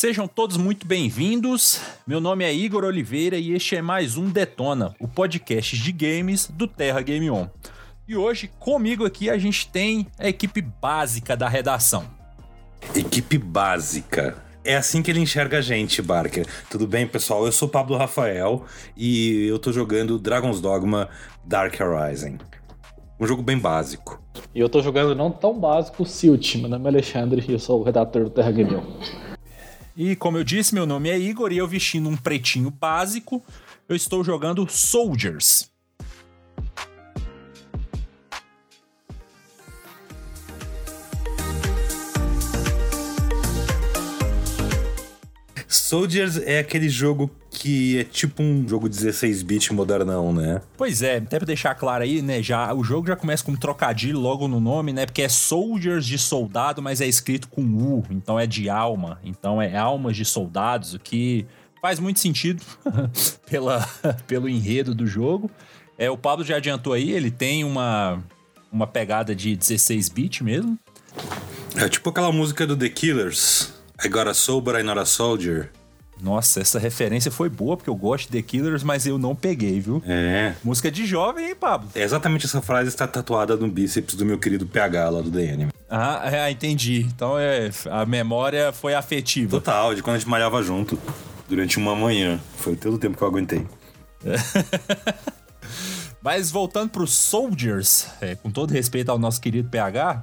Sejam todos muito bem-vindos. Meu nome é Igor Oliveira e este é mais um Detona, o podcast de games do Terra Game On. E hoje, comigo aqui, a gente tem a equipe básica da redação. Equipe básica. É assim que ele enxerga a gente, Barker. Tudo bem, pessoal? Eu sou Pablo Rafael e eu tô jogando Dragon's Dogma Dark Horizon. Um jogo bem básico. E eu tô jogando não tão básico, Silt. Meu nome é Alexandre e eu sou o redator do Terra Game On. E como eu disse, meu nome é Igor e eu vestindo um pretinho básico, eu estou jogando Soldiers. Soldiers é aquele jogo que é tipo um jogo 16-bit modernão, né? Pois é, até pra deixar claro aí, né, já, o jogo já começa com um trocadilho logo no nome, né, porque é Soldiers de soldado, mas é escrito com U, então é de alma, então é almas de soldados, o que faz muito sentido pela, pelo enredo do jogo. É, o Pablo já adiantou aí, ele tem uma, uma pegada de 16-bit mesmo. É tipo aquela música do The Killers, I got a soul but I'm not a soldier. Nossa, essa referência foi boa, porque eu gosto de The Killers, mas eu não peguei, viu? É. Música de jovem, hein, Pablo? É exatamente essa frase está tatuada no bíceps do meu querido PH lá do DN. Ah, é, entendi. Então é, a memória foi afetiva. Total, de quando a gente malhava junto. Durante uma manhã. Foi todo o tempo que eu aguentei. Mas voltando pro Soldiers, é, com todo respeito ao nosso querido PH,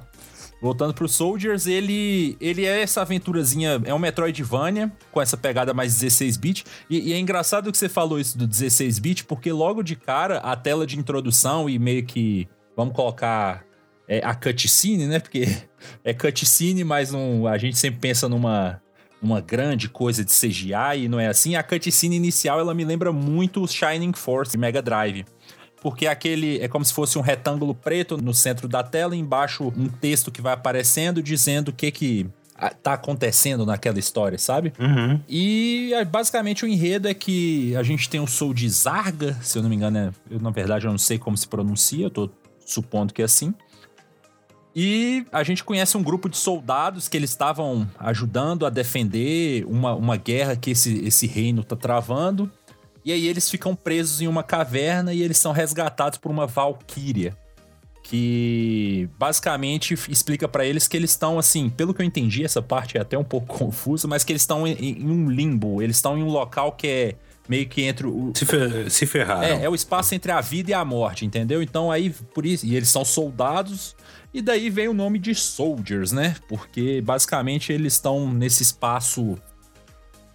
Voltando pro Soldiers, ele, ele é essa aventurazinha, é um Metroidvania, com essa pegada mais 16-bit. E, e, é engraçado que você falou isso do 16-bit, porque logo de cara, a tela de introdução e meio que, vamos colocar é, a cutscene, né? Porque é cutscene, mas a gente sempre pensa numa, uma grande coisa de CGI e não é assim. A cutscene inicial, ela me lembra muito o Shining Force Mega Drive porque aquele é como se fosse um retângulo preto no centro da tela, e embaixo um texto que vai aparecendo dizendo o que que tá acontecendo naquela história, sabe? Uhum. E basicamente o enredo é que a gente tem o Soul de Zarga, se eu não me engano, é, eu, na verdade eu não sei como se pronuncia, eu tô supondo que é assim. E a gente conhece um grupo de soldados que eles estavam ajudando a defender uma, uma guerra que esse, esse reino tá travando. E aí eles ficam presos em uma caverna e eles são resgatados por uma valquíria. Que basicamente explica para eles que eles estão, assim, pelo que eu entendi, essa parte é até um pouco confusa, mas que eles estão em, em um limbo, eles estão em um local que é meio que entre o. Se, fer se ferraram. É, é o espaço entre a vida e a morte, entendeu? Então aí, por isso. E eles são soldados. E daí vem o nome de Soldiers, né? Porque basicamente eles estão nesse espaço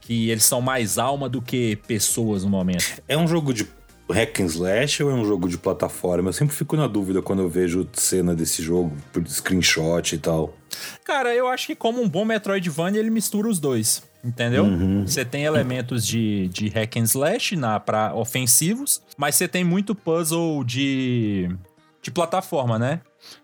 que eles são mais alma do que pessoas no momento. É um jogo de hack and slash ou é um jogo de plataforma? Eu sempre fico na dúvida quando eu vejo cena desse jogo, por screenshot e tal. Cara, eu acho que como um bom Metroidvania, ele mistura os dois. Entendeu? Uhum. Você tem elementos de, de hack and slash na, pra ofensivos, mas você tem muito puzzle de, de plataforma, né?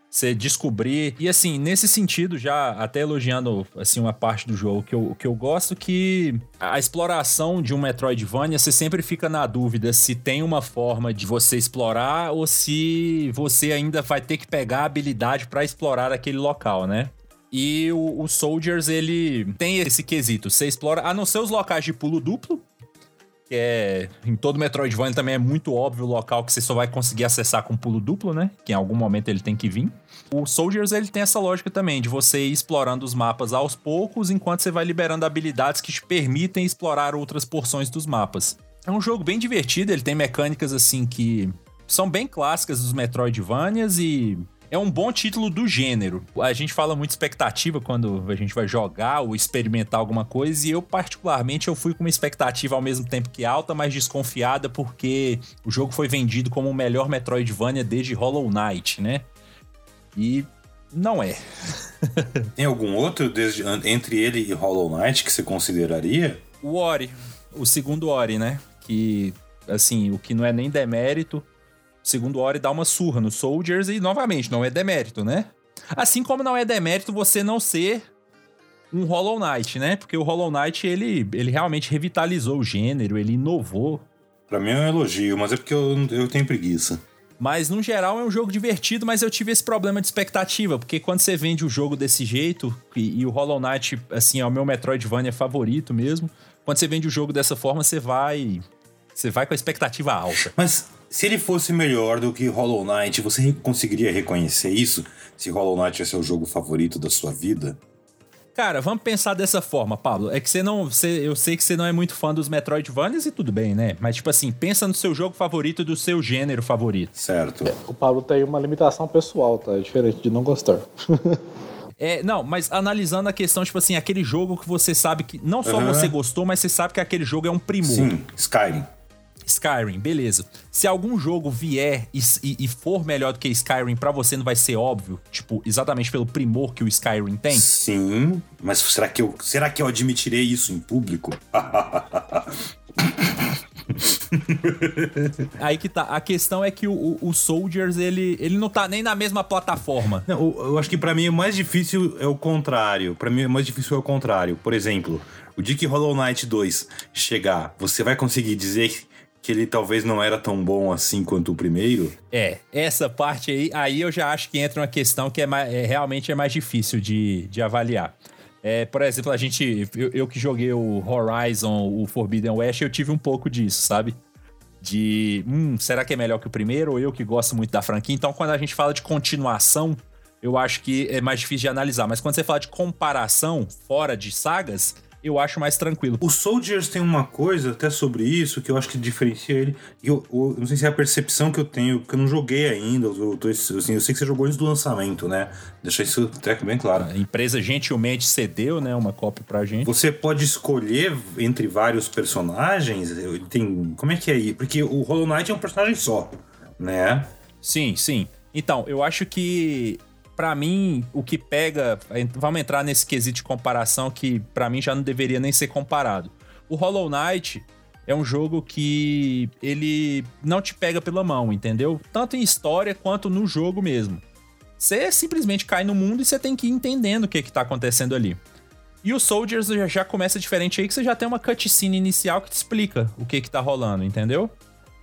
Você descobrir. E assim, nesse sentido, já até elogiando assim uma parte do jogo que eu, que eu gosto que a exploração de um Metroidvania, você sempre fica na dúvida se tem uma forma de você explorar ou se você ainda vai ter que pegar a habilidade para explorar aquele local, né? E o, o, Soldiers, ele tem esse quesito. Você explora, a não ser os locais de pulo duplo, que é em todo Metroidvania também é muito óbvio o local que você só vai conseguir acessar com pulo duplo, né? Que em algum momento ele tem que vir. O Soldiers ele tem essa lógica também de você ir explorando os mapas aos poucos enquanto você vai liberando habilidades que te permitem explorar outras porções dos mapas. É um jogo bem divertido, ele tem mecânicas assim que são bem clássicas dos Metroidvanias e é um bom título do gênero. A gente fala muito expectativa quando a gente vai jogar ou experimentar alguma coisa, e eu, particularmente, eu fui com uma expectativa ao mesmo tempo que alta, mas desconfiada, porque o jogo foi vendido como o melhor Metroidvania desde Hollow Knight, né? E não é. Tem algum outro desde, entre ele e Hollow Knight que você consideraria? O Ori, o segundo Ori, né? Que, assim, o que não é nem demérito, segundo Ori dá uma surra no Soldiers e, novamente, não é demérito, né? Assim como não é demérito você não ser um Hollow Knight, né? Porque o Hollow Knight, ele, ele realmente revitalizou o gênero, ele inovou. Pra mim é um elogio, mas é porque eu, eu tenho preguiça. Mas, no geral, é um jogo divertido, mas eu tive esse problema de expectativa, porque quando você vende o jogo desse jeito, e, e o Hollow Knight, assim, é o meu Metroidvania favorito mesmo, quando você vende o jogo dessa forma, você vai. Você vai com a expectativa alta. Mas se ele fosse melhor do que Hollow Knight, você conseguiria reconhecer isso? Se Hollow Knight é seu jogo favorito da sua vida? Cara, vamos pensar dessa forma, Pablo. É que você não. Você, eu sei que você não é muito fã dos Metroidvanias e tudo bem, né? Mas, tipo assim, pensa no seu jogo favorito do seu gênero favorito. Certo. O Pablo tem uma limitação pessoal, tá? É diferente de não gostar. É, não, mas analisando a questão, tipo assim, aquele jogo que você sabe que não só Aham. você gostou, mas você sabe que aquele jogo é um primor. Sim, Skyrim. Skyrim, beleza. Se algum jogo vier e, e- e for melhor do que Skyrim, pra você não vai ser óbvio, tipo, exatamente pelo primor que o Skyrim tem? Sim, mas será que eu, será que eu admitirei isso em público? Aí que tá. A questão é que o, o- o Soldiers, ele, ele não tá nem na mesma plataforma. Não, eu, eu acho que pra mim o mais difícil é o contrário. Pra mim o mais difícil é o contrário. Por exemplo, o dia que Hollow Knight 2 chegar, você vai conseguir dizer que ele talvez não era tão bom assim quanto o primeiro? É, essa parte aí, aí eu já acho que entra uma questão que é, é realmente é mais difícil de, de avaliar. É, por exemplo, a gente. Eu, eu que joguei o Horizon, o Forbidden West, eu tive um pouco disso, sabe? De. Hum, será que é melhor que o primeiro? Ou eu que gosto muito da franquia. Então, quando a gente fala de continuação, eu acho que é mais difícil de analisar. Mas quando você fala de comparação fora de sagas, eu acho mais tranquilo. O Soldiers tem uma coisa até sobre isso que eu acho que diferencia ele. Eu, eu não sei se é a percepção que eu tenho, porque eu não joguei ainda. Eu, tô, assim, eu sei que você jogou antes do lançamento, né? Deixa isso até bem claro. A empresa gentilmente cedeu, né, uma cópia pra gente. Você pode escolher entre vários personagens? Tem. Como é que é aí? Porque o Hollow Knight é um personagem só, né? Sim, sim. Então, eu acho que pra mim o que pega, vamos entrar nesse quesito de comparação que pra mim já não deveria nem ser comparado. O Hollow Knight é um jogo que ele não te pega pela mão, entendeu? Tanto em história quanto no jogo mesmo. Você simplesmente cai no mundo e você tem que ir entendendo o que que tá acontecendo ali. E o Soldiers já, começa diferente aí, que você já tem uma cutscene inicial que te explica o que que tá rolando, entendeu?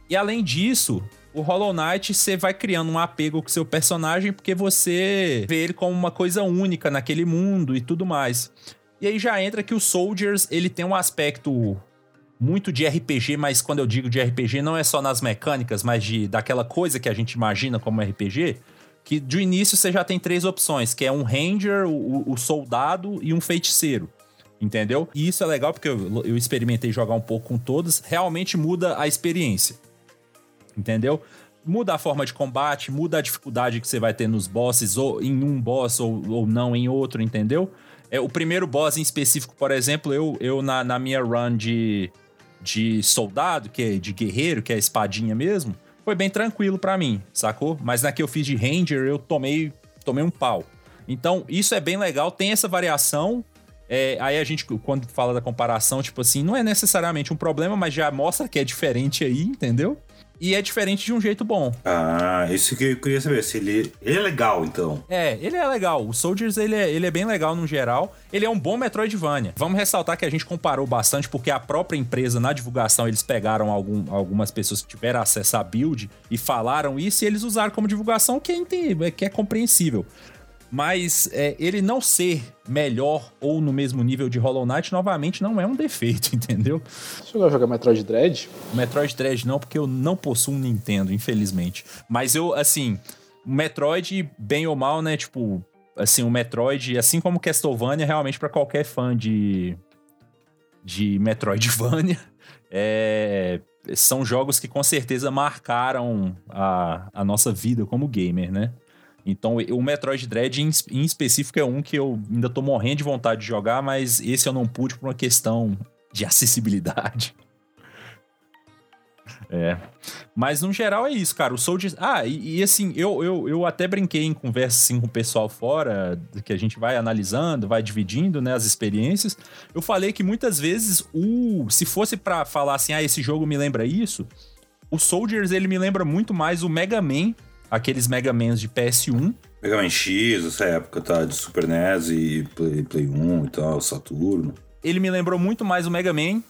E além disso, o Hollow Knight você vai criando um apego com seu personagem porque você vê ele como uma coisa única naquele mundo e tudo mais. E aí já entra que o Soldiers, ele tem um aspecto muito de RPG, mas quando eu digo de RPG não é só nas mecânicas, mas de daquela coisa que a gente imagina como RPG, que de início você já tem três opções, que é um ranger, o, o soldado e um feiticeiro. Entendeu? E isso é legal porque eu, eu experimentei jogar um pouco com todos, realmente muda a experiência entendeu? Muda a forma de combate, muda a dificuldade que você vai ter nos bosses, ou em um boss ou, ou não em outro, entendeu? É, o primeiro boss em específico, por exemplo, eu, eu na, na minha run de, de soldado, que é de guerreiro, que é espadinha mesmo, foi bem tranquilo pra mim, sacou? Mas na que eu fiz de ranger, eu tomei, tomei um pau. Então, isso é bem legal, tem essa variação. É, aí a gente, quando fala da comparação, tipo assim, não é necessariamente um problema, mas já mostra que é diferente aí, entendeu? E é diferente de um jeito bom. Ah, isso que eu queria saber. Se ele, ele é legal, então. É, ele é legal. O Soldiers, ele é, ele é bem legal no geral. Ele é um bom Metroidvania. Vamos ressaltar que a gente comparou bastante, porque a própria empresa, na divulgação, eles pegaram algum- algumas pessoas que tiveram acesso à build e falaram isso e eles usaram como divulgação, que é, que é compreensível. Mas é, ele não ser melhor ou no mesmo nível de Hollow Knight, novamente, não é um defeito, entendeu? Você a jogar Metroid Dread? Metroid Dread não, porque eu não possuo um Nintendo, infelizmente. Mas eu, assim, o Metroid, bem ou mal, né? Tipo, assim, o Metroid, assim como Castlevania, realmente pra qualquer fã de, de Metroidvania, é, são jogos que com certeza marcaram a, a nossa vida como gamer, né? Então, o Metroid Dread em, específico é um que eu ainda tô morrendo de vontade de jogar, mas esse eu não pude por uma questão de acessibilidade. É. Mas no geral é isso, cara. O Soldier. Ah, e, e assim, eu, eu, eu até brinquei em conversa assim, com o pessoal fora, que a gente vai analisando, vai dividindo né, as experiências. Eu falei que muitas vezes o. Se fosse pra falar assim, ah, esse jogo me lembra isso, o Soldiers ele me lembra muito mais o Mega Man, aqueles Mega Mans de PS1. Mega Man X, essa época, tá? De Super NES e Play, Play 1 e tal, Saturno. Ele me lembrou muito mais o Mega Man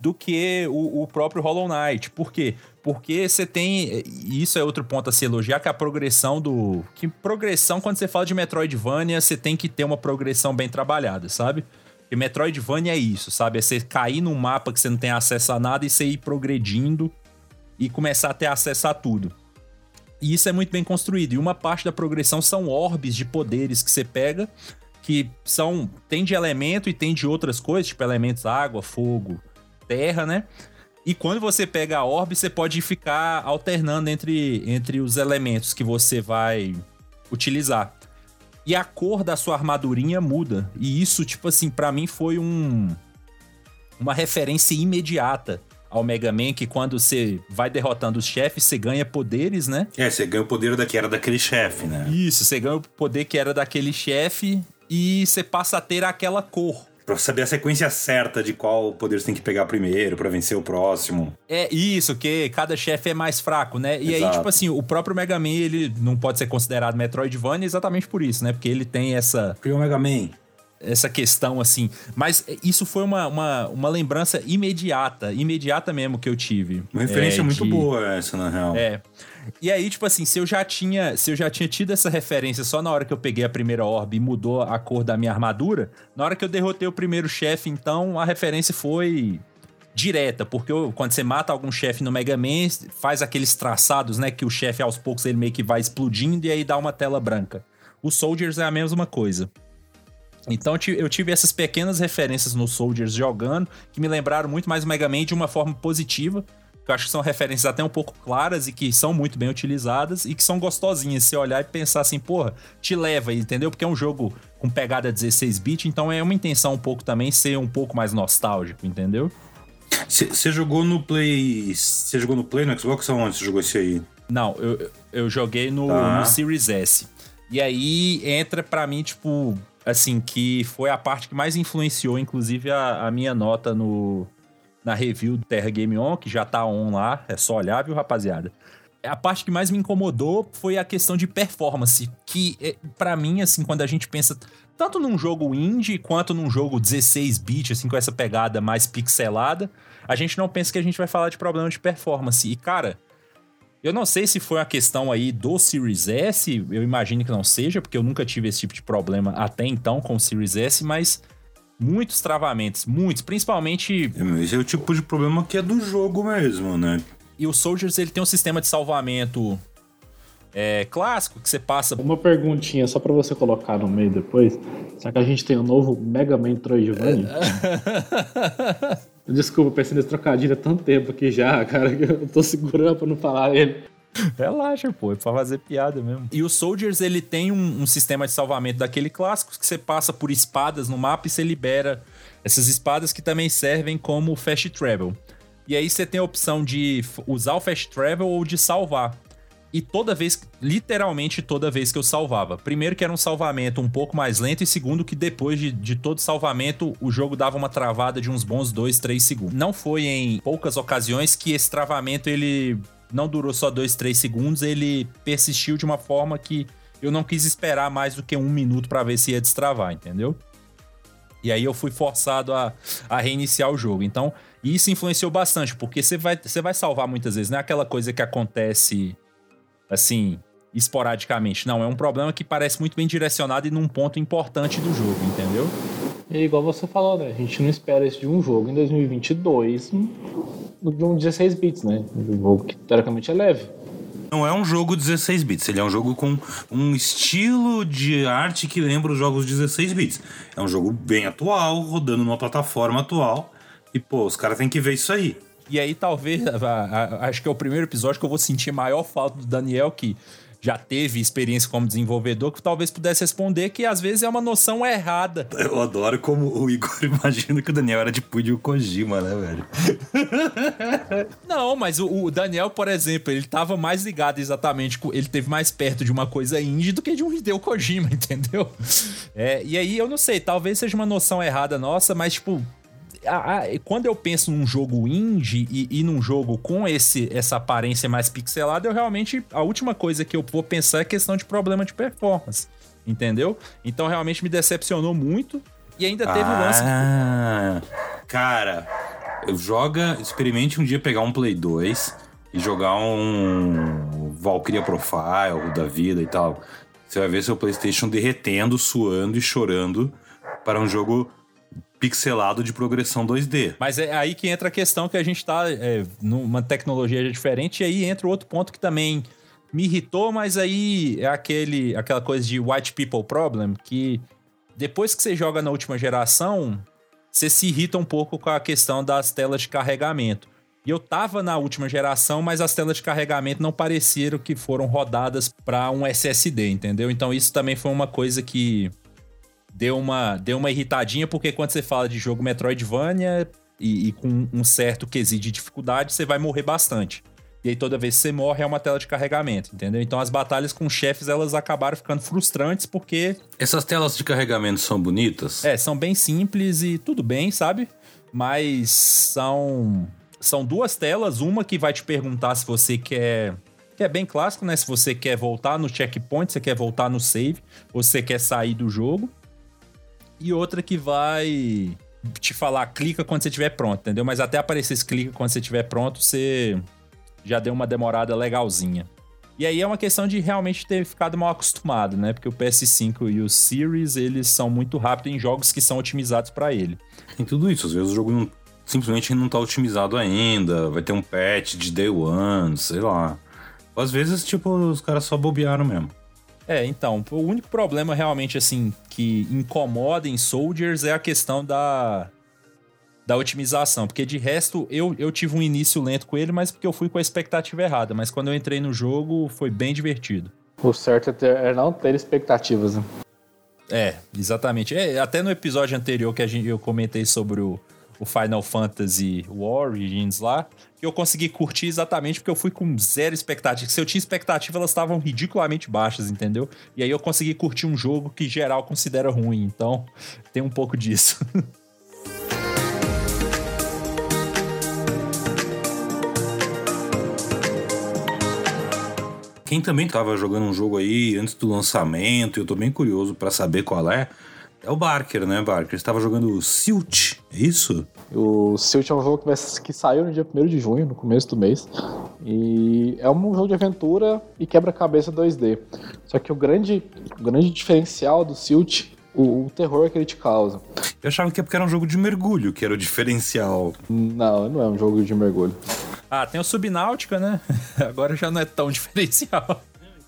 do que o, o próprio Hollow Knight. Por quê? Porque você tem. E isso é outro ponto a se elogiar, que é a progressão do. Que progressão, quando você fala de Metroidvania, você tem que ter uma progressão bem trabalhada, sabe? Porque Metroidvania é isso, sabe? É você cair num mapa que você não tem acesso a nada e você ir progredindo e começar a ter acesso a tudo. E isso é muito bem construído. E uma parte da progressão são orbes de poderes que você pega, que são. tem de elemento e tem de outras coisas, tipo elementos água, fogo, terra, né? E quando você pega a orbe, você pode ficar alternando entre, entre os elementos que você vai utilizar. E a cor da sua armadurinha muda. E isso, tipo assim, para mim foi um uma referência imediata ao Mega Man, que quando você vai derrotando os chefes, você ganha poderes, né? É, você ganha o poder da, que era daquele chefe, né? Isso, você ganha o poder que era daquele chefe e você passa a ter aquela cor. Pra saber a sequência certa de qual poder você tem que pegar primeiro para vencer o próximo. É isso, que cada chefe é mais fraco, né? E Exato. aí, tipo assim, o próprio Mega Man, ele não pode ser considerado Metroidvania exatamente por isso, né? Porque ele tem essa... Porque o Mega Man essa questão assim. Mas isso foi uma, uma, uma, lembrança imediata, imediata mesmo que eu tive. Uma referência é, muito de... boa essa, na real. É. E aí, tipo assim, se eu já tinha, se eu já tinha tido essa referência só na hora que eu peguei a primeira orbe e mudou a cor da minha armadura, na hora que eu derrotei o primeiro chefe, então a referência foi direta, porque eu, quando você mata algum chefe no Mega Man, faz aqueles traçados, né, que o chefe aos poucos ele meio que vai explodindo e aí dá uma tela branca. O Soldiers é a mesma coisa. Então eu tive essas pequenas referências no Soldiers jogando que me lembraram muito mais Mega Man de uma forma positiva. Que eu acho que são referências até um pouco claras e que são muito bem utilizadas e que são gostosinhas. Se olhar e pensar assim, porra, te leva, entendeu? Porque é um jogo com pegada 16-bit, então é uma intenção um pouco também ser um pouco mais nostálgico, entendeu? Você jogou no Play. Você jogou no Play no Xbox ou onde você jogou esse aí? Não, eu, eu joguei no, tá. no Series S. E aí entra para mim, tipo, assim, que foi a parte que mais influenciou, inclusive, a, a minha nota no, na review do Terra Game On, que já tá on lá, é só olhar, viu, rapaziada? A parte que mais me incomodou foi a questão de performance, que é, para mim, assim, quando a gente pensa tanto num jogo indie quanto num jogo 16-bit, assim, com essa pegada mais pixelada, a gente não pensa que a gente vai falar de problema de performance. E, cara, eu não sei se foi uma questão aí do Series S, eu imagino que não seja, porque eu nunca tive esse tipo de problema até então com o Series S, mas muitos travamentos, muitos, principalmente. É, esse é o tipo de problema que é do jogo mesmo, né? E o Soldiers ele tem um sistema de salvamento é, clássico que você passa. Uma perguntinha só para você colocar no meio depois. Será que a gente tem o um novo Mega Man Troidvania? Desculpa, pensei nesse trocadilho há tanto tempo aqui já, cara, que eu tô segurando pra não falar ele. Relaxa, pô, é pra fazer piada mesmo. E o Soldiers, ele tem um, um, sistema de salvamento daquele clássico que você passa por espadas no mapa e você libera essas espadas que também servem como fast travel. E aí você tem a opção de usar o fast travel ou de salvar. E toda vez, literalmente toda vez que eu salvava. Primeiro que era um salvamento um pouco mais lento, e segundo que depois de, de todo salvamento, o jogo dava uma travada de uns bons 2, 3 segundos. Não foi em poucas ocasiões que esse travamento ele não durou só 2, 3 segundos, ele persistiu de uma forma que eu não quis esperar mais do que um minuto para ver se ia destravar, entendeu? E aí eu fui forçado a, a reiniciar o jogo. Então, isso influenciou bastante, porque você vai, você vai salvar muitas vezes, não é aquela coisa que acontece assim, esporadicamente. Não, é um problema que parece muito bem direcionado e num ponto importante do jogo, entendeu? E igual você falou, né? A gente não espera isso de um jogo em 2022 de um 16 bits, né? Um jogo que teoricamente é leve. Não é um jogo 16 bits, ele é um jogo com um estilo de arte que lembra os jogos 16 bits. É um jogo bem atual, rodando numa plataforma atual. E, pô, os caras têm que ver isso aí. E aí, talvez, acho que é o primeiro episódio que eu vou sentir maior falta do Daniel, que já teve experiência como desenvolvedor, que talvez pudesse responder que às vezes é uma noção errada. Eu adoro como o Igor imagina que o Daniel era de Kojima, né, velho? Não, mas o, o, Daniel, por exemplo, ele tava mais ligado exatamente, ele teve mais perto de uma coisa indie do que de um Hideo Kojima, entendeu? É, e aí eu não sei, talvez seja uma noção errada nossa, mas tipo, a, a, quando eu penso num jogo indie e, e, num jogo com esse, essa aparência mais pixelada, eu realmente. A última coisa que eu vou pensar é questão de problema de performance. Entendeu? Então realmente me decepcionou muito. E ainda teve ah, o lance. Cara, Joga, experimente um dia pegar um Play 2 e jogar um Valkyria Profile da vida e tal. Você vai ver seu PlayStation derretendo, suando e chorando para um jogo pixelado de progressão 2D. Mas é aí que entra a questão que a gente tá é, numa tecnologia diferente, e aí entra outro ponto que também me irritou, mas aí é aquele, aquela coisa de white people problem, que depois que você joga na última geração, você se irrita um pouco com a questão das telas de carregamento. E eu tava na última geração, mas as telas de carregamento não pareceram que foram rodadas para um SSD, entendeu? Então isso também foi uma coisa que deu uma, deu uma irritadinha, porque quando você fala de jogo Metroidvania e, e com um certo quesito de dificuldade, você vai morrer bastante. E aí toda vez que você morre é uma tela de carregamento, entendeu? Então as batalhas com chefes elas acabaram ficando frustrantes porque essas telas de carregamento são bonitas? É, são bem simples e tudo bem, sabe? Mas são são duas telas, uma que vai te perguntar se você quer que é bem clássico, né? Se você quer voltar no checkpoint, você quer voltar no save, ou você quer sair do jogo. E outra que vai te falar clica quando você estiver pronto, entendeu? Mas até aparecer esse clica quando você estiver pronto, você já deu uma demorada legalzinha. E aí é uma questão de realmente ter ficado mal acostumado, né? Porque o PS5 e o Series, eles são muito rápidos em jogos que são otimizados para ele. Tem tudo isso, às vezes o jogo não, simplesmente não tá otimizado ainda, vai ter um patch de day one, sei lá. Às vezes, tipo, os caras só bobearam mesmo. É, então, o único problema realmente, assim, que incomoda em Soldiers é a questão da, da otimização. Porque de resto, eu, eu tive um início lento com ele, mas porque eu fui com a expectativa errada. Mas quando eu entrei no jogo, foi bem divertido. O certo é, ter, é não ter expectativas, né? É, exatamente. É, até no episódio anterior que a gente, eu comentei sobre o, o Final Fantasy Origins lá, que eu consegui curtir exatamente porque eu fui com zero expectativa. Se eu tinha expectativa, elas estavam ridiculamente baixas, entendeu? E aí eu consegui curtir um jogo que geral considera ruim. Então, tem um pouco disso. Quem também estava jogando um jogo aí antes do lançamento, eu tô bem curioso para saber qual é, é o Barker, né, Barker? Você estava jogando Silt, é isso? O Silt é um jogo que saiu no dia 1 de junho, no começo do mês. E é um jogo de aventura e quebra-cabeça 2D. Só que o grande, o grande diferencial do Silt o, o, terror que ele te causa. Eu achava que é porque era um jogo de mergulho que era o diferencial. Não, não é um jogo de mergulho. Ah, tem o Subnáutica, né? Agora já não é tão diferencial.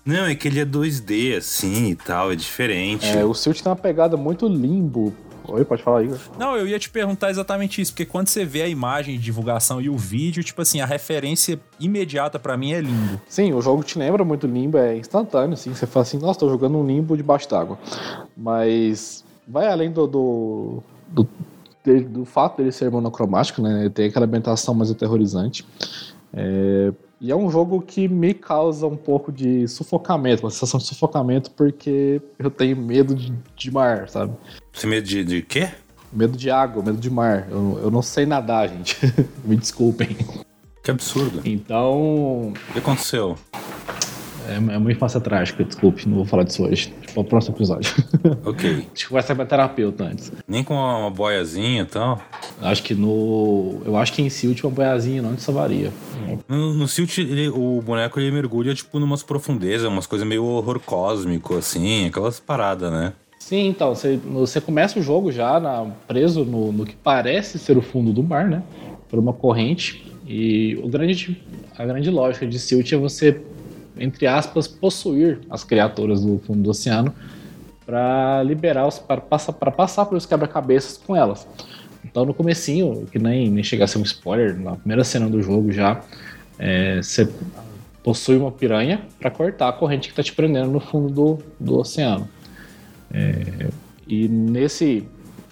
Não, é que ele é 2D, assim, e tal, é diferente. É, o Silt tem uma pegada muito limbo. Oi, pode falar aí. Não, eu ia te perguntar exatamente isso, porque quando você vê a imagem de divulgação e o vídeo, tipo assim, a referência imediata para mim é limbo. Sim, o jogo te lembra muito limbo, é instantâneo, assim. Você fala assim, nossa, tô jogando um limbo debaixo d'água. Mas vai além do, do, do do fato dele ser monocromático, né? Ele tem aquela ambientação mais aterrorizante. É, e é um jogo que me causa um pouco de sufocamento, uma sensação de sufocamento, porque eu tenho medo de, de mar, sabe? Você medo de, de quê? Medo de água, medo de mar. Eu, eu não sei nadar, gente. me desculpem. Que absurdo. Então. O que aconteceu? É, é uma infância trágica, desculpe, não vou falar disso hoje. Para o próximo episódio. Ok. Acho que vai ser minha terapeuta antes. Nem com uma, boiazinha e tal? Acho que no. Eu acho que em Silt uma boiazinha não salvaria. No, no Silt, ele, o boneco ele mergulha tipo numas profundezas, umas coisas meio horror cósmico, assim, aquelas paradas, né? Sim, então, você, você começa o jogo já na, preso no, no que parece ser o fundo do mar, né? Por uma corrente. E o grande, a grande lógica de Silt é você entre aspas, possuir as criaturas do fundo do oceano para liberar os para passar para passar pelos quebra-cabeças com elas. Então no comecinho, que nem, nem chega a ser um spoiler, na primeira cena do jogo já, é, você possui uma piranha para cortar a corrente que está te prendendo no fundo do, do oceano. É, e nesse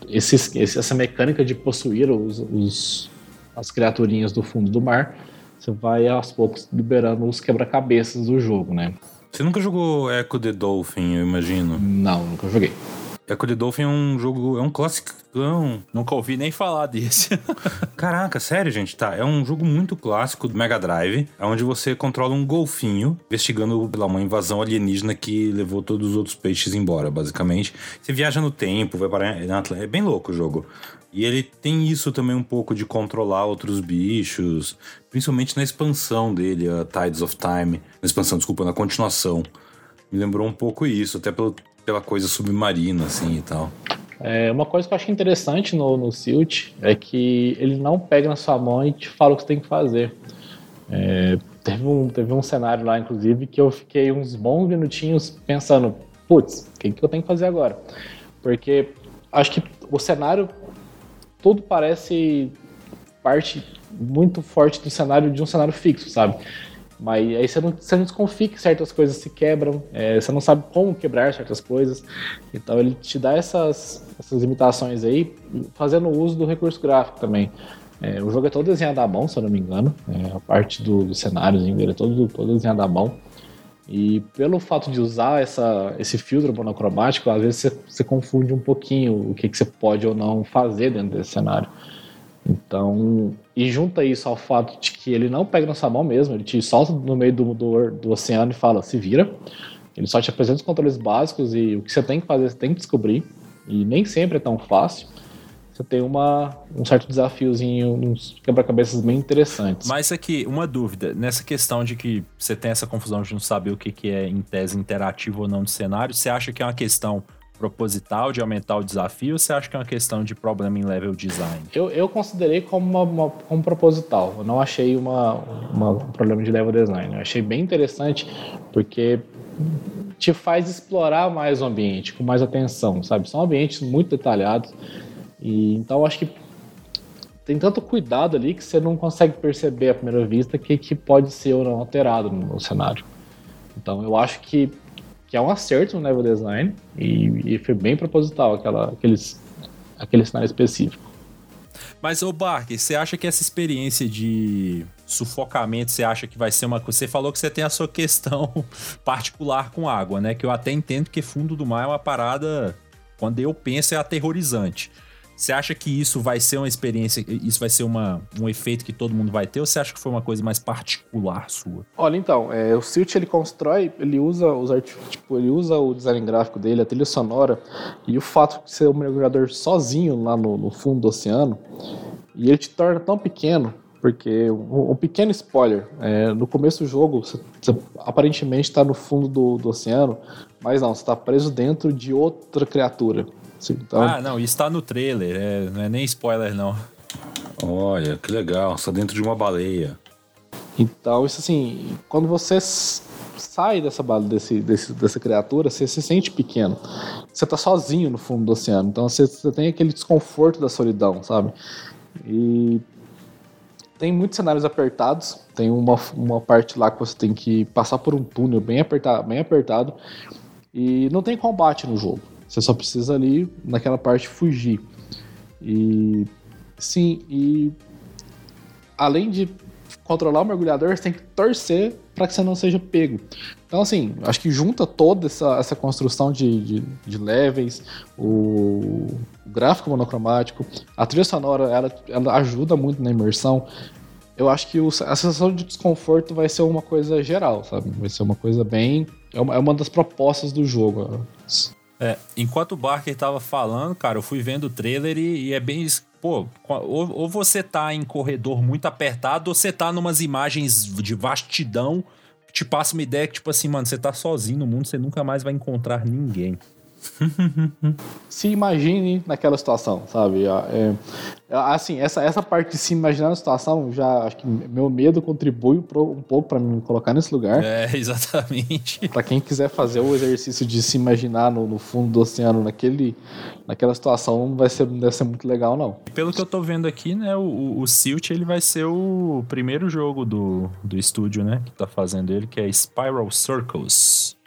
esse, essa mecânica de possuir os, os, as criaturinhas do fundo do mar você vai aos poucos liberando os quebra-cabeças do jogo, né? Você nunca jogou Echo the Dolphin, eu imagino? Não, nunca joguei. Echo the Dolphin é um jogo, é um classicão. Nunca ouvi nem falar desse. Caraca, sério, gente? Tá, é um jogo muito clássico do Mega Drive, onde você controla um golfinho investigando pela uma invasão alienígena que levou todos os outros peixes embora, basicamente. Você viaja no tempo, vai para É bem louco o jogo. E ele tem isso também um pouco de controlar outros bichos, principalmente na expansão dele, a Tides of Time. Na expansão, desculpa, na continuação. Me lembrou um pouco isso, até pelo, pela coisa submarina, assim e tal. É, uma coisa que eu acho interessante no, no Silt é que ele não pega na sua mão e te fala o que você tem que fazer. É, teve, um, teve um cenário lá, inclusive, que eu fiquei uns bons minutinhos pensando, putz, o que, que eu tenho que fazer agora? Porque acho que o cenário tudo parece parte muito forte do cenário de um cenário fixo, sabe? Mas aí você não, você não desconfia que certas coisas se quebram, é, você não sabe como quebrar certas coisas. Então ele te dá essas, essas limitações aí, fazendo uso do recurso gráfico também. É, o jogo é todo desenhado à mão, se eu não me engano. É, a parte do, do cenário é todo, todo desenhado à mão. E pelo fato de usar essa, esse filtro monocromático, às vezes você, você confunde um pouquinho o que, que você pode ou não fazer dentro desse cenário. Então, e junta isso ao fato de que ele não pega na sua mão mesmo, ele te solta no meio do, do, do oceano e fala, se vira. Ele só te apresenta os controles básicos e o que você tem que fazer, você tem que descobrir. E nem sempre é tão fácil você tem uma, um certo desafiozinho, uns quebra-cabeças bem interessantes. Mas aqui, uma dúvida, nessa questão de que você tem essa confusão de não saber o que, que é em tese interativo ou não de cenário, você acha que é uma questão proposital de aumentar o desafio ou você acha que é uma questão de problema em level design? Eu, eu considerei como, uma, uma, como proposital, eu não achei uma, uma, um problema de level design, eu achei bem interessante porque te faz explorar mais o ambiente, com mais atenção, sabe? São ambientes muito detalhados, e, então acho que tem tanto cuidado ali que você não consegue perceber à primeira vista que, que pode ser ou não alterado no, cenário. Então eu acho que, que é um acerto no level design e, e foi bem proposital aquela, aqueles, aquele cenário específico. Mas, ô Barker, você acha que essa experiência de sufocamento, você acha que vai ser uma coisa? Você falou que você tem a sua questão particular com água, né? Que eu até entendo que fundo do mar é uma parada, quando eu penso, é aterrorizante. Você acha que isso vai ser uma experiência, isso vai ser uma, um efeito que todo mundo vai ter, ou você acha que foi uma coisa mais particular sua? Olha, então, é, o Silt ele constrói, ele usa os tipo, ele usa o design gráfico dele, a trilha sonora, e o fato de ser um mergulhador sozinho lá no, no fundo do oceano, e ele te torna tão pequeno porque um, um pequeno spoiler, é, no começo do jogo, você, você aparentemente está no fundo do, do, oceano, mas não, você está preso dentro de outra criatura. Então... Ah, não, isso tá no trailer, é, não é nem spoiler, não. Olha, que legal, está dentro de uma baleia. Então, isso assim, quando você sai dessa, desse, desse, dessa criatura, você se sente pequeno. Você tá sozinho no fundo do oceano, então você, você tem aquele desconforto da solidão, sabe? E tem muitos cenários apertados. Tem uma, uma parte lá que você tem que passar por um túnel bem apertado, bem apertado. E não tem combate no jogo. Você só precisa ali, naquela parte, fugir. E. Sim, e. Além de controlar o mergulhador, você tem que torcer para que você não seja pego. Então, assim, acho que junta toda essa, essa construção de, de, de levels, o, o, gráfico monocromático, a trilha sonora, ela, ela ajuda muito na imersão. Eu acho que o, a sensação de desconforto vai ser uma coisa geral, sabe? Vai ser uma coisa bem. É uma, é uma das propostas do jogo. É, enquanto o Barker tava falando, cara, eu fui vendo o trailer e, e é bem. Pô, ou, ou, você tá em corredor muito apertado, ou você tá numas imagens de vastidão que te passa uma ideia que, tipo assim, mano, você tá sozinho no mundo, você nunca mais vai encontrar ninguém. se imagine naquela situação, sabe? É, é, assim, essa, essa parte de se imaginar na situação, já acho que meu medo contribui pro, um pouco para me colocar nesse lugar. É, exatamente. Para quem quiser fazer o exercício de se imaginar no, no, fundo do oceano, naquele, naquela situação, não vai ser, não deve ser muito legal, não. Pelo que eu tô vendo aqui, né, o, o Silt ele vai ser o primeiro jogo do, do estúdio, né, que tá fazendo ele, que é Spiral Circles.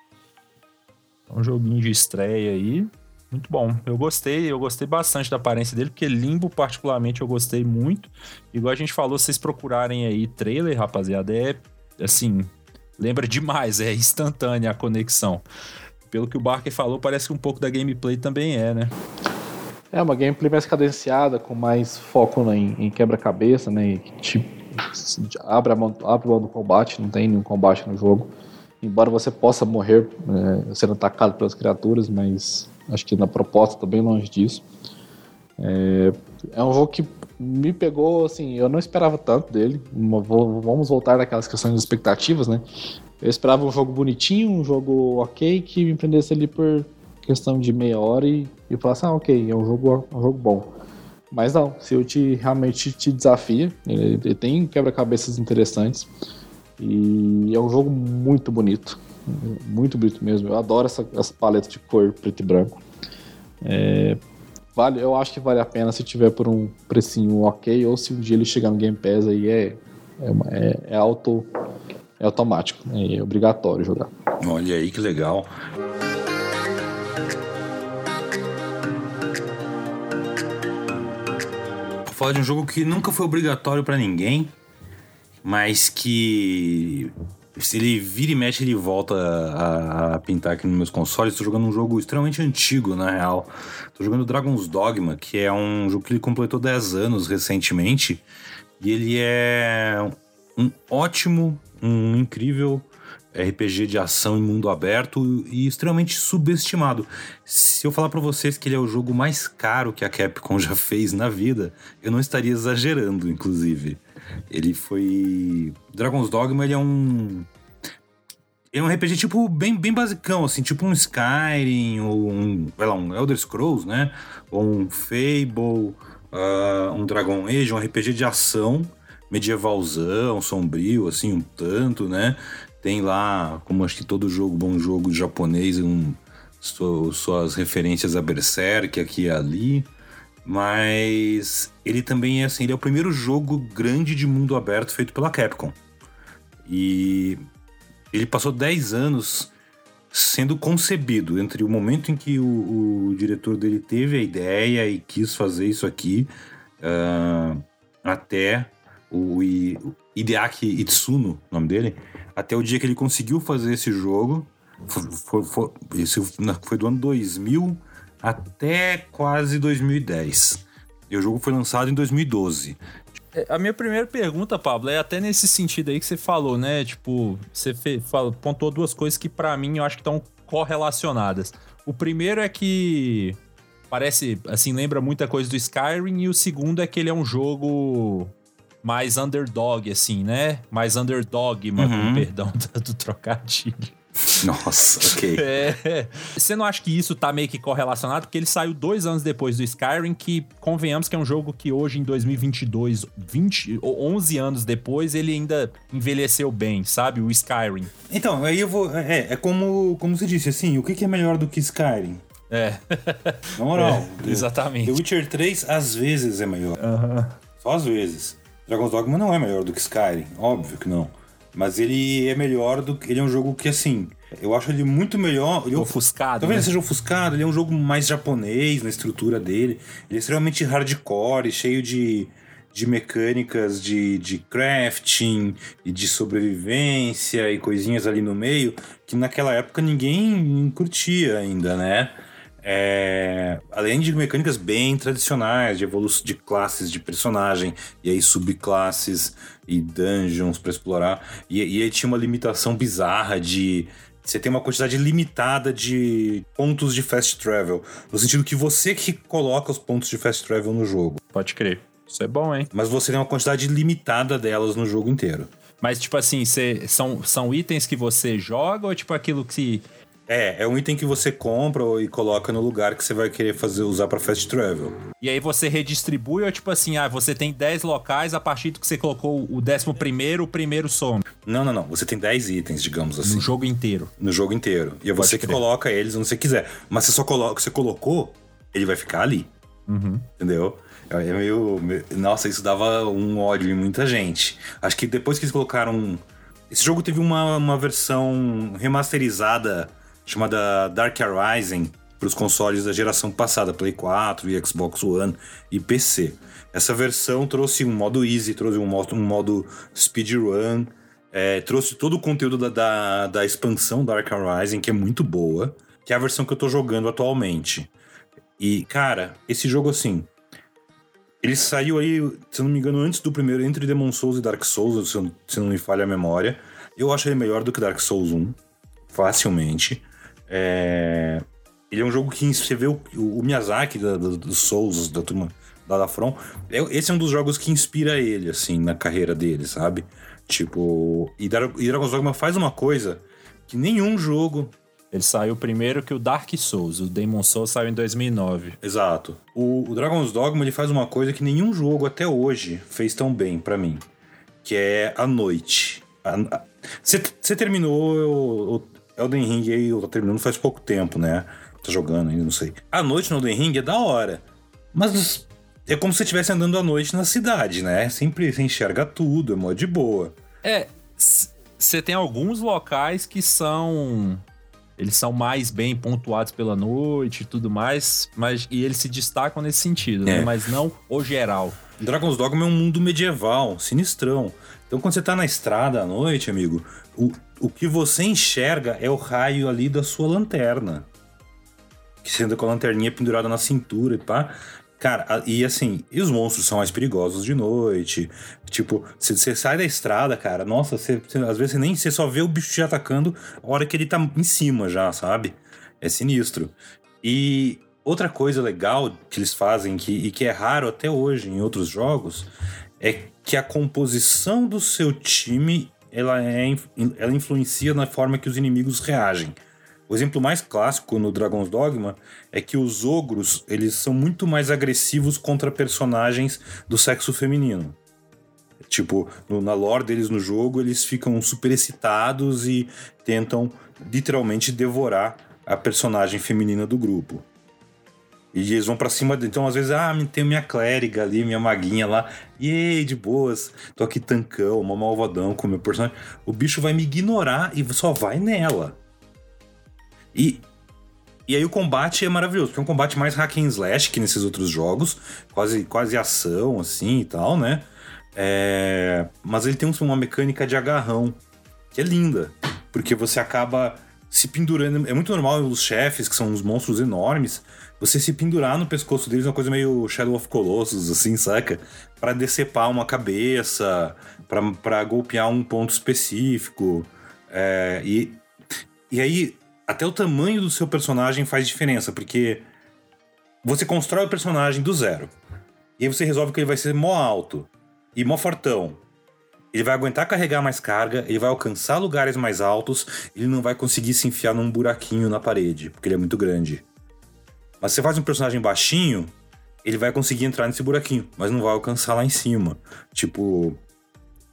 Um joguinho de estreia aí. Muito bom. Eu gostei, eu gostei bastante da aparência dele, porque Limbo, particularmente, eu gostei muito. Igual a gente falou, vocês procurarem aí trailer, rapaziada, é assim. Lembra demais, é instantânea a conexão. pelo que o Barker falou, parece que um pouco da gameplay também é, né? É uma gameplay mais cadenciada, com mais foco né, em, em quebra-cabeça, né? Tipo, abre a mão, abre a mão do combate, não tem nenhum combate no jogo. Embora você possa morrer é, sendo atacado pelas criaturas, mas acho que na proposta tá bem longe disso. É, é um jogo que me pegou, assim, eu não esperava tanto dele. Vamos voltar naquelas questões de expectativas, né? Eu esperava um jogo bonitinho, um jogo ok, que me prendesse ali por questão de meia hora e, e falasse, ah, ok, é um jogo, um jogo bom. Mas não, se eu te realmente te desafia, ele, ele tem quebra-cabeças interessantes e é um jogo muito bonito, muito bonito mesmo. Eu adoro essa, essa paleta de cor preto e branco. É, vale, eu acho que vale a pena se tiver por um precinho ok, ou se um dia ele chegar no Game Pass aí é, é, é, é auto, é automático, é obrigatório jogar. Olha aí que legal. Vou falar de um jogo que nunca foi obrigatório para ninguém, mas que se ele vira e mexe, ele volta a, a, pintar aqui nos meus consoles. Estou jogando um jogo extremamente antigo, na real. Estou jogando Dragon's Dogma, que é um jogo que ele completou 10 anos recentemente. E ele é um ótimo, um incrível RPG de ação em mundo aberto e extremamente subestimado. Se eu falar para vocês que ele é o jogo mais caro que a Capcom já fez na vida, eu não estaria exagerando, inclusive. Ele foi. Dragon's Dogma, ele é um. É um RPG tipo bem, bem basicão, assim, tipo um Skyrim ou um, sei lá, um Elder Scrolls, né? Ou um Fable, uh, um Dragon Age, um RPG de ação medievalzão, sombrio, assim, um tanto, né? Tem lá, como acho que todo jogo, bom jogo japonês, um, suas referências a Berserk aqui e ali. Mas ele também é assim, ele é o primeiro jogo grande de mundo aberto feito pela Capcom. E ele passou 10 anos sendo concebido entre o momento em que o, o diretor dele teve a ideia e quis fazer isso aqui uh, até o, Hideaki Itsuno, nome dele, até o dia que ele conseguiu fazer esse jogo. Foi, foi, foi, foi do ano 2000 até quase 2010. E o jogo foi lançado em 2012. É, a minha primeira pergunta, Pablo, é até nesse sentido aí que você falou, né? Tipo, você fez, falou, pontuou duas coisas que para mim eu acho que estão correlacionadas. O primeiro é que parece, assim, lembra muita coisa do Skyrim, e o segundo é que ele é um jogo mais underdog, assim, né? Mais underdog, uhum. perdão do, do trocadilho. Nossa, ok. É. Você não acha que isso tá meio que correlacionado? Porque ele saiu dois anos depois do Skyrim, que convenhamos que é um jogo que hoje, em 2022, 20 ou 11 anos depois, ele ainda envelheceu bem, sabe? O Skyrim. Então, aí eu vou. É, é como, como você disse, assim, o que, que é melhor do que Skyrim? É. Na moral. É, exatamente. The Witcher 3 às vezes é melhor. Uhum. Só às vezes. Dragon's Dogma não é melhor do que Skyrim, óbvio que não. Mas ele é melhor do que. Ele é um jogo que, assim. Eu acho ele muito melhor. Ele é ofuscado. Talvez né? ele seja ofuscado, ele é um jogo mais japonês na estrutura dele. Ele é extremamente hardcore, cheio de, de mecânicas de, de crafting e de sobrevivência e coisinhas ali no meio que naquela época ninguém curtia ainda, né? É, além de mecânicas bem tradicionais, de evolução de classes de personagem, e aí subclasses e dungeons para explorar. E, e aí tinha uma limitação bizarra de. Você tem uma quantidade limitada de pontos de fast travel. No sentido que você que coloca os pontos de fast travel no jogo. Pode crer. Isso é bom, hein? Mas você tem uma quantidade limitada delas no jogo inteiro. Mas, tipo assim, cê, são, são itens que você joga ou tipo aquilo que é, é um item que você compra e coloca no lugar que você vai querer fazer usar para fast travel. E aí você redistribui ou tipo assim, ah, você tem 10 locais, a partir do que você colocou o décimo primeiro, o primeiro some? Não, não, não. Você tem 10 itens, digamos assim. No jogo inteiro. No jogo inteiro. E é você que coloca eles onde você quiser. Mas você só coloca, você colocou, ele vai ficar ali. Uhum. Entendeu? É meio, meio. Nossa, isso dava um ódio em muita gente. Acho que depois que eles colocaram. Esse jogo teve uma, uma versão remasterizada chamada Dark Rising para os consoles da geração passada, Play 4 e Xbox One e PC. Essa versão trouxe um modo easy, trouxe um modo, um modo speedrun, é, trouxe todo o conteúdo da, da, da, expansão Dark Rising, que é muito boa. que é a versão que eu tô jogando atualmente. E, cara, esse jogo assim. Ele saiu aí, se não me engano, antes do primeiro, entre Demon Souls e Dark Souls, se, eu, se não me falha a memória. Eu acho ele melhor do que Dark Souls 1, facilmente. É... Ele é um jogo que você vê o, o Miyazaki da, da, dos Souls, da turma da From. É, esse é um dos jogos que inspira ele, assim, na carreira dele, sabe? Tipo. E, Dra e Dragon's Dogma faz uma coisa que nenhum jogo ele saiu primeiro que o Dark Souls, o Demon Souls saiu em 2009. Exato. O, o Dragon's Dogma ele faz uma coisa que nenhum jogo até hoje fez tão bem para mim, que é a noite. Você terminou o Elden Ring aí, eu tô terminando faz pouco tempo, né? Tá jogando ainda, não sei. A noite no Elden Ring é da hora, mas é como se você estivesse andando à noite na cidade, né? Sempre você enxerga tudo, é mó de boa. É, você tem alguns locais que são eles são mais bem pontuados pela noite e tudo mais, mas e eles se destacam nesse sentido, né? é. né? Mas não o geral. Dragon's Dogma é um mundo medieval, sinistrão. Então quando você tá na estrada à noite, amigo, o, o que você enxerga é o raio ali da sua lanterna. Que você anda com a lanterninha pendurada na cintura e pá. Cara, e assim, e os monstros são mais perigosos de noite. Tipo, você sai da estrada, cara, nossa, às vezes você nem você só vê o bicho te atacando a hora que ele tá em cima já, sabe? É sinistro. E outra coisa legal que eles fazem, que, e que é raro até hoje em outros jogos, é que a composição do seu time ela, é, ela influencia na forma que os inimigos reagem. O exemplo mais clássico no Dragon's Dogma é que os ogros eles são muito mais agressivos contra personagens do sexo feminino. Tipo, no, na lore deles no jogo, eles ficam super excitados e tentam literalmente devorar a personagem feminina do grupo. E eles vão para cima, então às vezes, ah, tem minha clériga ali, minha maguinha lá, e de boas, tô aqui tancão, uma malvadão com meu personagem. O bicho vai me ignorar e só vai nela. E, e aí o combate é maravilhoso, porque é um combate mais hack and slash que nesses outros jogos, quase, quase ação, assim e tal, né? É... Mas ele tem uma mecânica de agarrão, que é linda, porque você acaba se pendurando. É muito normal os chefes, que são uns monstros enormes, você se pendurar no pescoço deles, é uma coisa meio Shadow of Colossus, assim, saca? Para decepar uma cabeça, para golpear um ponto específico. É... e, e aí até o tamanho do seu personagem faz diferença, porque você constrói o personagem do zero. E aí você resolve que ele vai ser mó alto e mó fortão. Ele vai aguentar carregar mais carga, ele vai alcançar lugares mais altos, ele não vai conseguir se enfiar num buraquinho na parede, porque ele é muito grande. Mas você faz um personagem baixinho, ele vai conseguir entrar nesse buraquinho, mas não vai alcançar lá em cima. Tipo,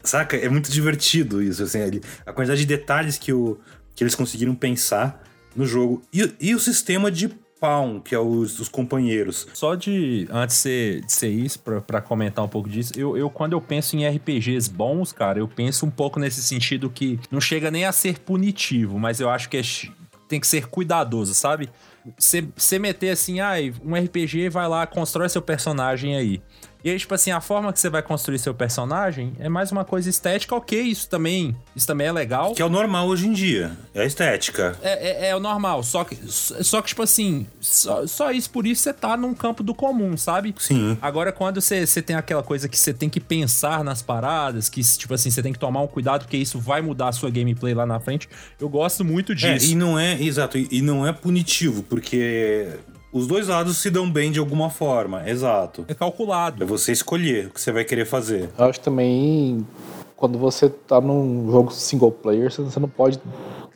saca? É muito divertido isso, assim, a quantidade de detalhes que o, que eles conseguiram pensar no jogo. E, e o sistema de Pawn, que é os, os companheiros. Só de, antes de ser, de ser isso, pra, pra comentar um pouco disso, eu, eu, quando eu penso em RPGs bons, cara, eu penso um pouco nesse sentido que não chega nem a ser punitivo, mas eu acho que é, tem que ser cuidadoso, sabe? Você meter assim, ah, um RPG vai lá, constrói seu personagem aí. E aí, tipo assim, a forma que você vai construir seu personagem é mais uma coisa estética, ok, isso também, isso também é legal. Que é o normal hoje em dia, é a estética. É, é, é o normal, só que, só que tipo assim, só, só, isso, por isso você tá num campo do comum, sabe? Sim. Agora, quando você, você tem aquela coisa que você tem que pensar nas paradas, que, tipo assim, você tem que tomar um cuidado, porque isso vai mudar a sua gameplay lá na frente, eu gosto muito é, disso. É, e não é, exato, e não é punitivo, porque os dois lados se dão bem de alguma forma, exato. É calculado. É você escolher o que você vai querer fazer. Eu acho também quando você tá num jogo single player, você não pode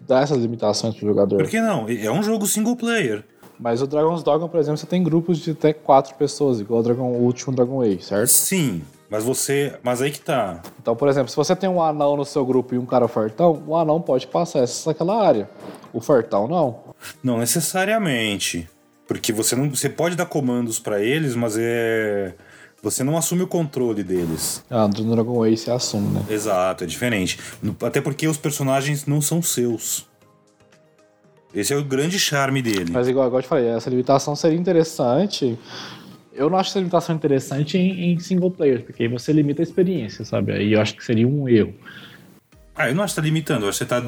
dar essas limitações pro jogador. Por que não? É um jogo single player. Mas o Dragon's Dogma, por exemplo, você tem grupos de até quatro pessoas, igual o, Dragon, o último Dragon Age, certo? Sim, mas você. Mas aí que tá. Então, por exemplo, se você tem um anão no seu grupo e um cara fortão, o anão pode passar essa aquela área. O fortão não. Não necessariamente. Porque você não, você pode dar comandos para eles, mas é você não assume o controle deles. Ah, do Dragon Age você assume, né? Exato, é diferente. Até porque os personagens não são seus. Esse é o grande charme dele. Mas igual, igual eu te falei, essa limitação seria interessante. Eu não acho essa limitação interessante em, em single player, porque aí você limita a experiência, sabe? Aí eu acho que seria um erro. Ah, eu não acho que tá limitando, eu acho que você tá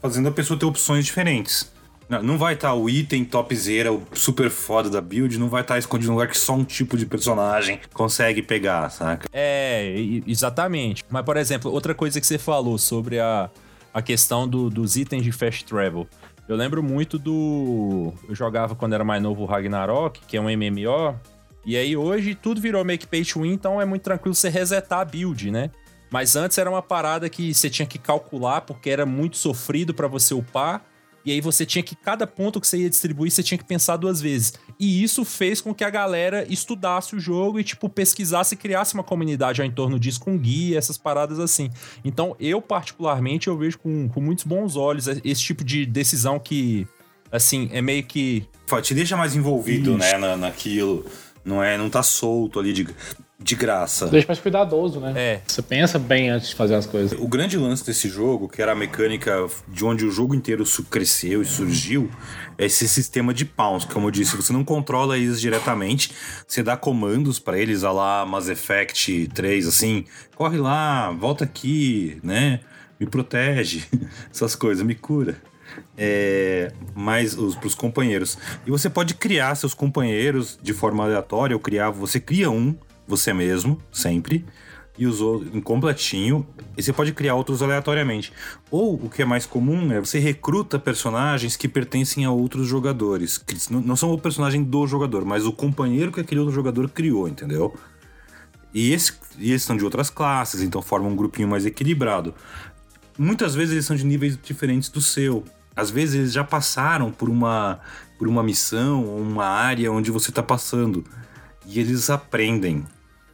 fazendo a pessoa ter opções diferentes. Não, não vai estar o item topzera, o super foda da build, não vai estar escondido num lugar que só um tipo de personagem consegue pegar, saca? É, exatamente. Mas, por exemplo, outra coisa que você falou sobre a, a questão do- dos itens de fast travel. Eu lembro muito do. Eu jogava quando era mais novo o Ragnarok, que é um MMO. E aí hoje tudo virou que pay to win, então é muito tranquilo você resetar a build, né? Mas antes era uma parada que você tinha que calcular porque era muito sofrido pra você upar. E aí você tinha que, cada ponto que você ia distribuir, você tinha que pensar duas vezes. E isso fez com que a galera estudasse o jogo e, tipo, pesquisasse e criasse uma comunidade ao entorno disso, com guia, essas paradas assim. Então, eu, particularmente, eu vejo com, com muitos bons olhos esse tipo de decisão que, assim, é meio que Te deixa mais envolvido, Isso. né, na, naquilo. Não é, não tá solto ali de, de graça. Deixa mais cuidadoso, né? É. Você pensa bem antes de fazer as coisas. O grande lance desse jogo, que era a mecânica de onde o jogo inteiro cresceu e surgiu, é esse sistema de pawns. Como eu disse, você não controla eles diretamente, você dá comandos pra eles, a lá Mass Effect 3, assim, corre lá, volta aqui, né? Me protege, essas coisas, me cura. É, mas os pros companheiros. E você pode criar seus companheiros de forma aleatória, ou criar, você cria um, você mesmo, sempre e usou completinho. E você pode criar outros aleatoriamente. Ou o que é mais comum é você recruta personagens que pertencem a outros jogadores. Que não são o personagem do jogador, mas o companheiro que aquele outro jogador criou, entendeu? E, esse, e eles são de outras classes, então formam um grupinho mais equilibrado. Muitas vezes eles são de níveis diferentes do seu. Às vezes eles já passaram por uma, por uma missão ou uma área onde você está passando. E eles aprendem.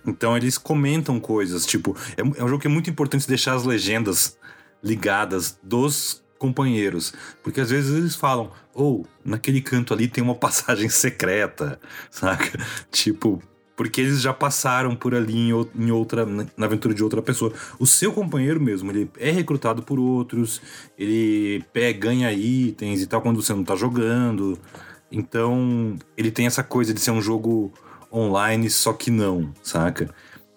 Então eles comentam coisas, tipo, é, é um jogo que é muito importante deixar as legendas ligadas dos companheiros, porque às vezes eles falam, ou naquele canto ali tem uma passagem secreta, saca? Tipo, porque eles já passaram por ali em, em outra na na aventura de outra pessoa. O seu companheiro mesmo, ele é recrutado por outros, ele pega, ganha itens e tal quando você não tá jogando. Então, ele tem essa coisa de ser um jogo online, só que não, saca?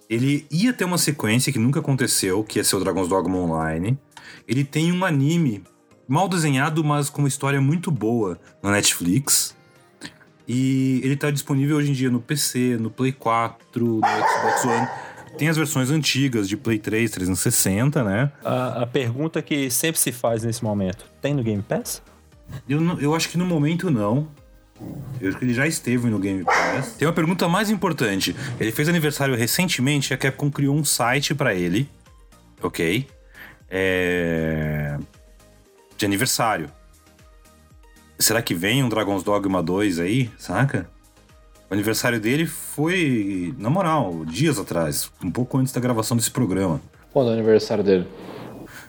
Ele ia ter uma sequência que nunca aconteceu, que ia ser o Dragon's Dogma Online. Ele tem um anime mal desenhado, mas com uma história muito boa na Netflix. E ele tá disponível hoje em dia no PC, no Play 4, no Xbox One. Tem as versões antigas de Play 3, 360, né? a, a pergunta que sempre se faz nesse momento. Tem no Game Pass? Eu, eu acho que no momento não. Eu acho que ele já esteve no Game Pass. Tem uma pergunta mais importante. Ele fez aniversário recentemente e a Capcom criou um site pra ele. Ok? É... De aniversário. Será que vem um Dragon's Dogma 2 aí? Saca? O aniversário dele foi, na moral, dias atrás. Um pouco antes da gravação desse programa. Quando é o aniversário dele?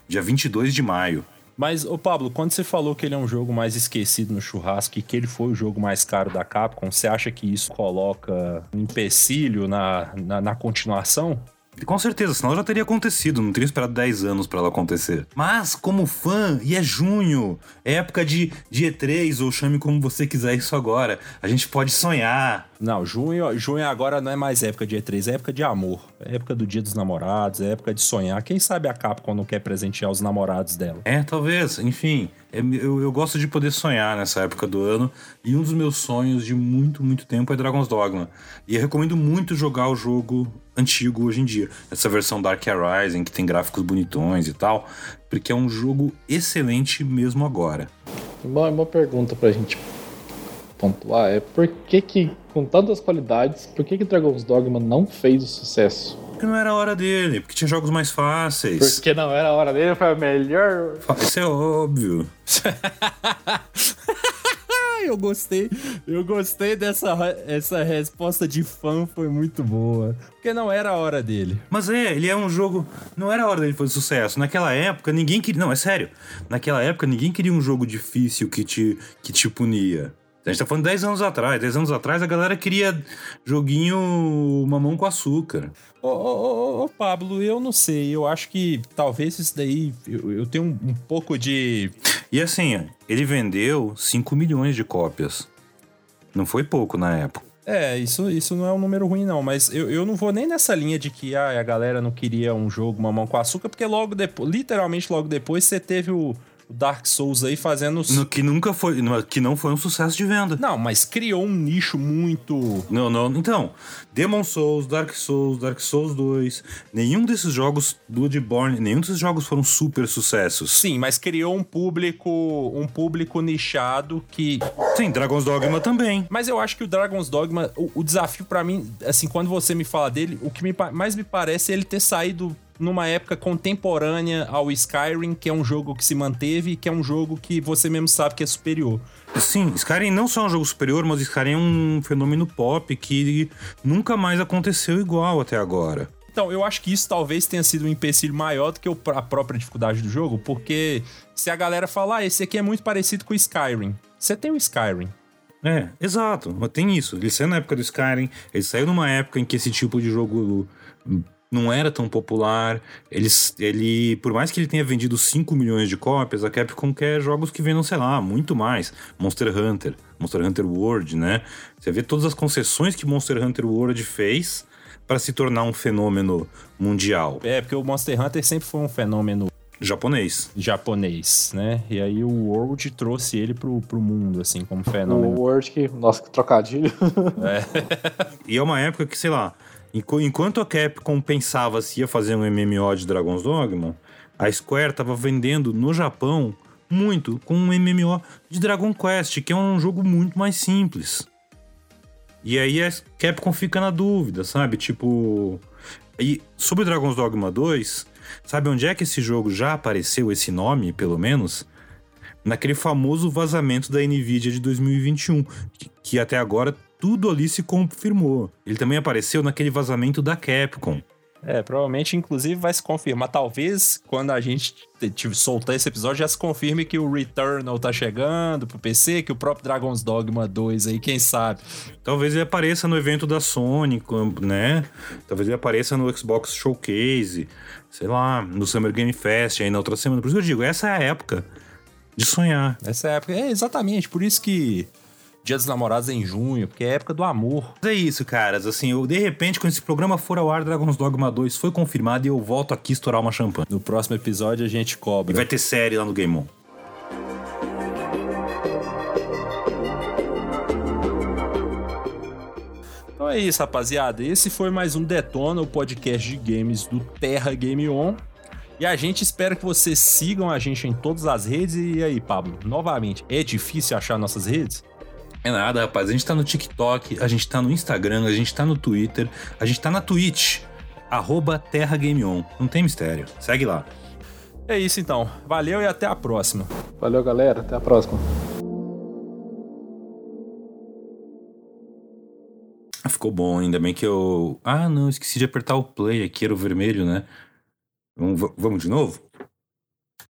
Dia 22 de maio. Mas, ô Pablo, quando você falou que ele é um jogo mais esquecido no churrasco e que ele foi o jogo mais caro da Capcom, você acha que isso coloca um empecilho na, na, na continuação? Com certeza, senão já teria acontecido, não teria esperado 10 anos pra ela acontecer. Mas, como fã, e é junho, é época de, de E3, ou chame como você quiser isso agora, a gente pode sonhar. Não, junho, junho agora não é mais época de E3, é época de amor. É época do dia dos namorados, é época de sonhar. Quem sabe a Capcom não quer presentear os namorados dela? É, talvez, enfim, é- eu, eu gosto de poder sonhar nessa época do ano, e um dos meus sonhos de muito, muito tempo é Dragon's Dogma. E eu recomendo muito jogar o jogo antigo hoje em dia, essa versão Dark Rising, que tem gráficos bonitões e tal, porque é um jogo excelente mesmo agora. Uma, uma pergunta pra gente pontuar é por que que, com tantas qualidades, por que que Dragon's Dogma não fez o sucesso? Porque não era a hora dele, porque tinha jogos mais fáceis. Porque não era a hora dele, foi a melhor... Isso é óbvio. Eu gostei. Eu gostei dessa essa resposta de fã, foi muito boa. Porque não era a hora dele. Mas é, ele é um jogo. Não era a hora dele fazer sucesso. Naquela época, ninguém queria. Não, é sério. Naquela época, ninguém queria um jogo difícil que te, que te punia. A gente tá falando 10 anos atrás. 10 anos atrás, a galera queria joguinho mamão com açúcar. Ô, ô, ô, ô, Pablo, eu não sei. Eu acho que talvez isso daí. Eu, eu tenho um, um pouco de. E assim, ele vendeu 5 milhões de cópias. Não foi pouco na época. É, isso, isso não é um número ruim, não. Mas eu, eu não vou nem nessa linha de que ah, a galera não queria um jogo mamão com açúcar, porque logo depois, literalmente logo depois, você teve o, o Dark Souls aí fazendo. No, que nunca foi. no- Que não foi um sucesso de venda. Não, mas criou um nicho muito. Não, não. Então, Demon Souls, Dark Souls, Dark Souls 2, nenhum desses jogos, Bloodborne, nenhum desses jogos foram super sucessos. Sim, mas criou um público. Um público nichado que. Sim, Dragon's Dogma também. Mas eu acho que o Dragon's Dogma, o, o desafio pra mim, assim, quando você me fala dele, o que me mais me parece é ele ter saído numa época contemporânea ao Skyrim, que é um jogo que se manteve e que é um jogo que você mesmo sabe que é superior. Sim, Skyrim não só é um jogo superior, mas Skyrim é um fenômeno pop que nunca mais aconteceu igual até agora. Então, eu acho que isso talvez tenha sido um empecilho maior do que a própria dificuldade do jogo, porque se a galera falar, ah, esse aqui é muito parecido com o Skyrim, você tem o Skyrim. É, exato. Tem isso. Ele saiu na época do Skyrim, ele saiu numa época em que esse tipo de jogo não era tão popular. Ele, ele por mais que ele tenha vendido 5 milhões de cópias, a Capcom quer jogos que vendam, sei lá, muito mais. Monster Hunter, Monster Hunter World, né? Você vê todas as concessões que Monster Hunter World fez para se tornar um fenômeno mundial É, porque o Monster Hunter sempre foi um fenômeno japonês. japonês, né? E aí o World trouxe ele pro, pro mundo, assim, como fenômeno. O Word que. Nossa, que trocadilho. E é uma época que, sei lá, enquanto a Capcom pensava se ia fazer um MMO de Dragon's Dogma, a Square tava vendendo no Japão muito com um MMO de Dragon Quest, que é um jogo muito mais simples. E aí a Capcom fica na dúvida, sabe? Tipo. E sobre Dragon's Dogma 2, sabe onde é que esse jogo já apareceu, esse nome, pelo menos? Naquele famoso vazamento da Nvidia de 2021, que, que até agora tudo ali se confirmou. Ele também apareceu naquele vazamento da Capcom. É, provavelmente, inclusive, vai se confirmar. Talvez, quando a gente te- te- soltar esse episódio, já se confirme que o Returnal tá chegando pro PC, que o próprio Dragon's Dogma 2 aí, quem sabe. Talvez ele apareça no evento da Sony, né? Talvez ele apareça no Xbox Showcase, sei lá, no Summer Game Fest aí na outra semana. Por isso que eu digo, essa é a época de sonhar. Essa é a época. É, exatamente. Por isso que Dia dos Namorados em junho, porque é época do amor. Mas é isso, caras. Assim, eu, de repente, quando esse programa for ao ar, Dragon's Dogma 2 foi confirmado e eu volto aqui estourar uma champanhe. No próximo episódio a gente E cobra. vai ter série lá no Game On. Então é isso, rapaziada. Esse foi mais um Detona, o podcast de games do Terra Game On. E a gente espera que vocês sigam a gente em todas as redes. E aí, Pablo, novamente, é difícil achar nossas redes? É nada, rapaz. A gente tá no TikTok, a gente tá no Instagram, a gente tá no Twitter, a gente tá na Twitch. Arroba Terra Game On. Não tem mistério. Segue lá. É isso então. Valeu e até a próxima. Valeu, galera. Até a próxima. Ah, Ficou bom, ainda bem que eu. Ah, não, esqueci de apertar o play aqui, era o vermelho, né? Vamos, vamos de novo?